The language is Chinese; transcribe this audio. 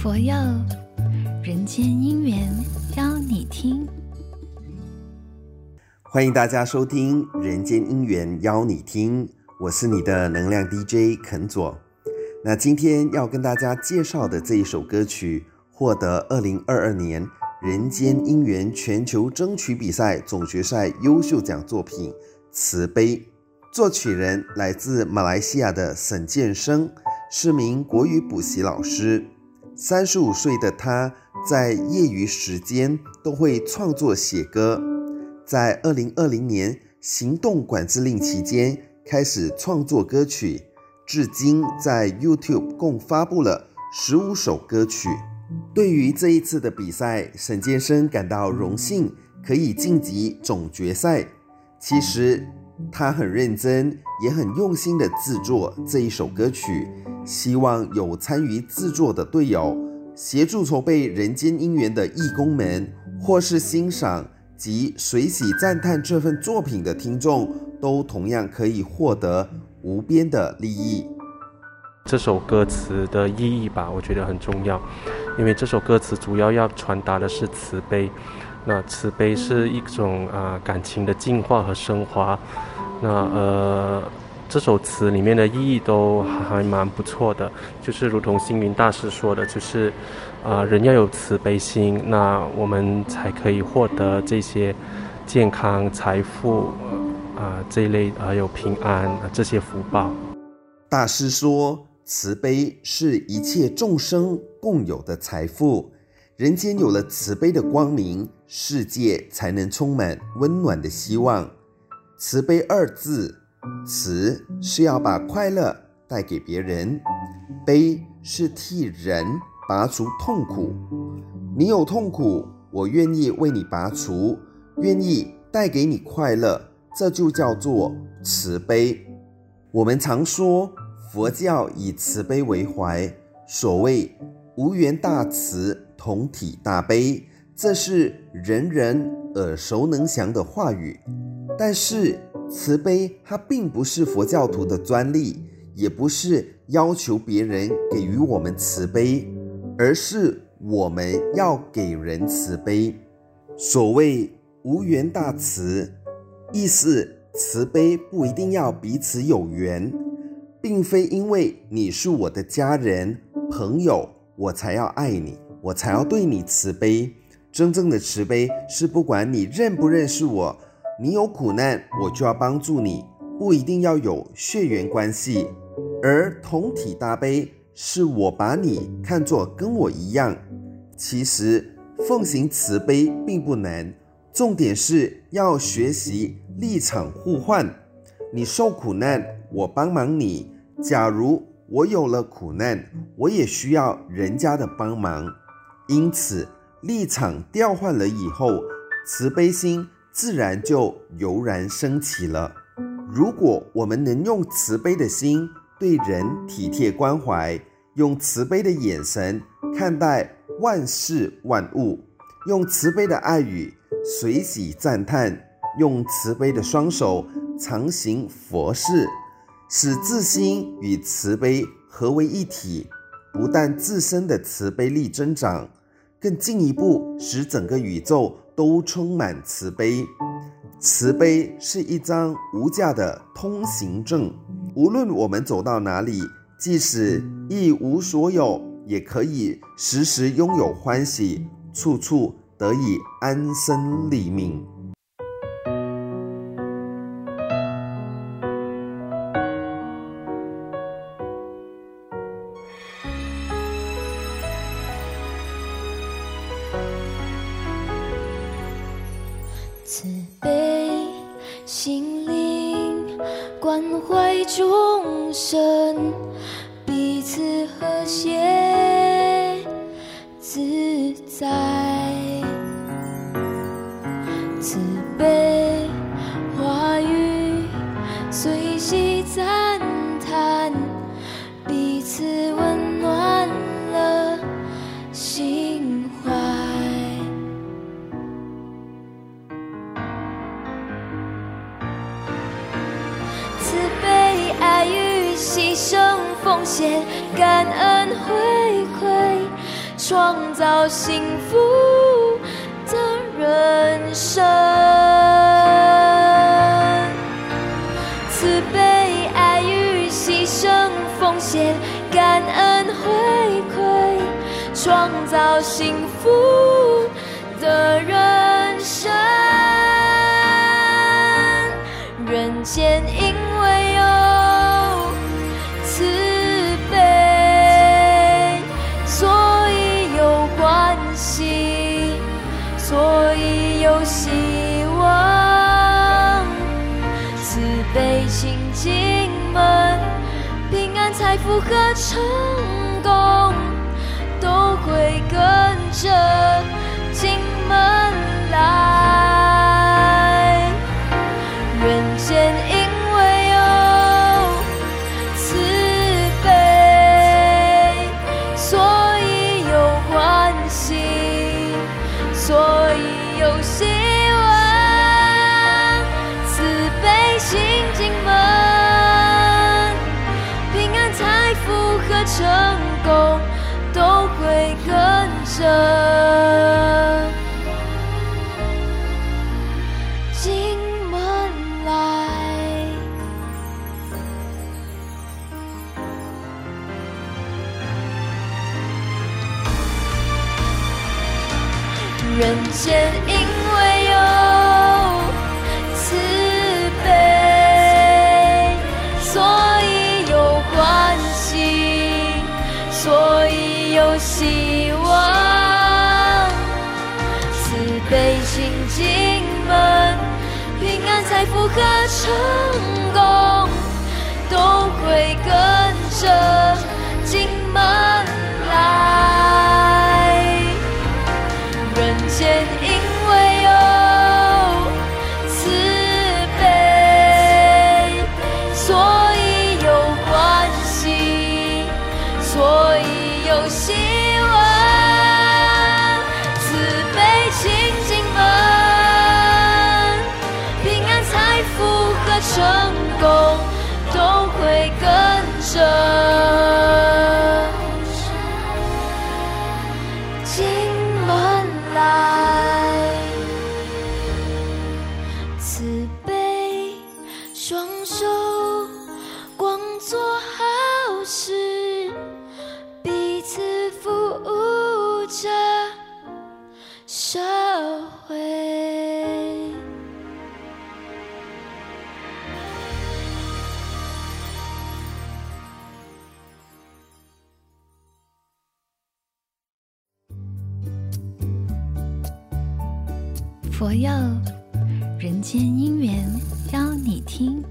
佛佑，人间姻缘邀你听。欢迎大家收听《人间姻缘邀你听》，我是你的能量 DJ 肯佐。那今天要跟大家介绍的这一首歌曲，获得二零二二年人间姻缘全球争取比赛总决赛优秀奖作品《慈悲》，作曲人来自马来西亚的沈建生，是名国语补习老师。三十五岁的他，在业余时间都会创作写歌。在二零二零年行动管制令期间，开始创作歌曲，至今在 YouTube 共发布了十五首歌曲。对于这一次的比赛，沈建生感到荣幸，可以晋级总决赛。其实他很认真，也很用心地制作这一首歌曲，希望有参与制作的队友、协助筹备人间姻缘的义工们，或是欣赏。及随喜赞叹这份作品的听众，都同样可以获得无边的利益。这首歌词的意义吧，我觉得很重要，因为这首歌词主要要传达的是慈悲。那慈悲是一种啊、呃、感情的净化和升华。那呃。这首词里面的意义都还蛮不错的，就是如同星云大师说的，就是，啊、呃，人要有慈悲心，那我们才可以获得这些健康、财富，啊、呃，这一类还有平安、呃、这些福报。大师说，慈悲是一切众生共有的财富，人间有了慈悲的光明，世界才能充满温暖的希望。慈悲二字。慈是要把快乐带给别人，悲是替人拔除痛苦。你有痛苦，我愿意为你拔除，愿意带给你快乐，这就叫做慈悲。我们常说佛教以慈悲为怀，所谓无缘大慈，同体大悲，这是人人耳熟能详的话语，但是。慈悲，它并不是佛教徒的专利，也不是要求别人给予我们慈悲，而是我们要给人慈悲。所谓无缘大慈，意思慈悲不一定要彼此有缘，并非因为你是我的家人、朋友，我才要爱你，我才要对你慈悲。真正的慈悲是不管你认不认识我。你有苦难，我就要帮助你，不一定要有血缘关系。而同体大悲，是我把你看作跟我一样。其实奉行慈悲并不难，重点是要学习立场互换。你受苦难，我帮忙你；假如我有了苦难，我也需要人家的帮忙。因此，立场调换了以后，慈悲心。自然就油然升起了。如果我们能用慈悲的心对人体贴关怀，用慈悲的眼神看待万事万物，用慈悲的爱语随喜赞叹，用慈悲的双手常行佛事，使自心与慈悲合为一体，不但自身的慈悲力增长，更进一步使整个宇宙。都充满慈悲，慈悲是一张无价的通行证。无论我们走到哪里，即使一无所有，也可以时时拥有欢喜，处处得以安身立命。慈悲心灵，关怀众生，彼此和谐自在。慈悲爱与牺牲奉献，感恩回馈，创造幸福的人生。慈悲、爱与牺牲、奉献、感恩、回馈，创造幸福的人生。人间请进门，平安、财富和成功都会跟着进门来。人间一着进门来，人间因为有慈悲，所以有欢喜。所以有希复合、成共都会跟着，进门来，慈悲双手，光做好事。佛佑人间姻缘邀你听。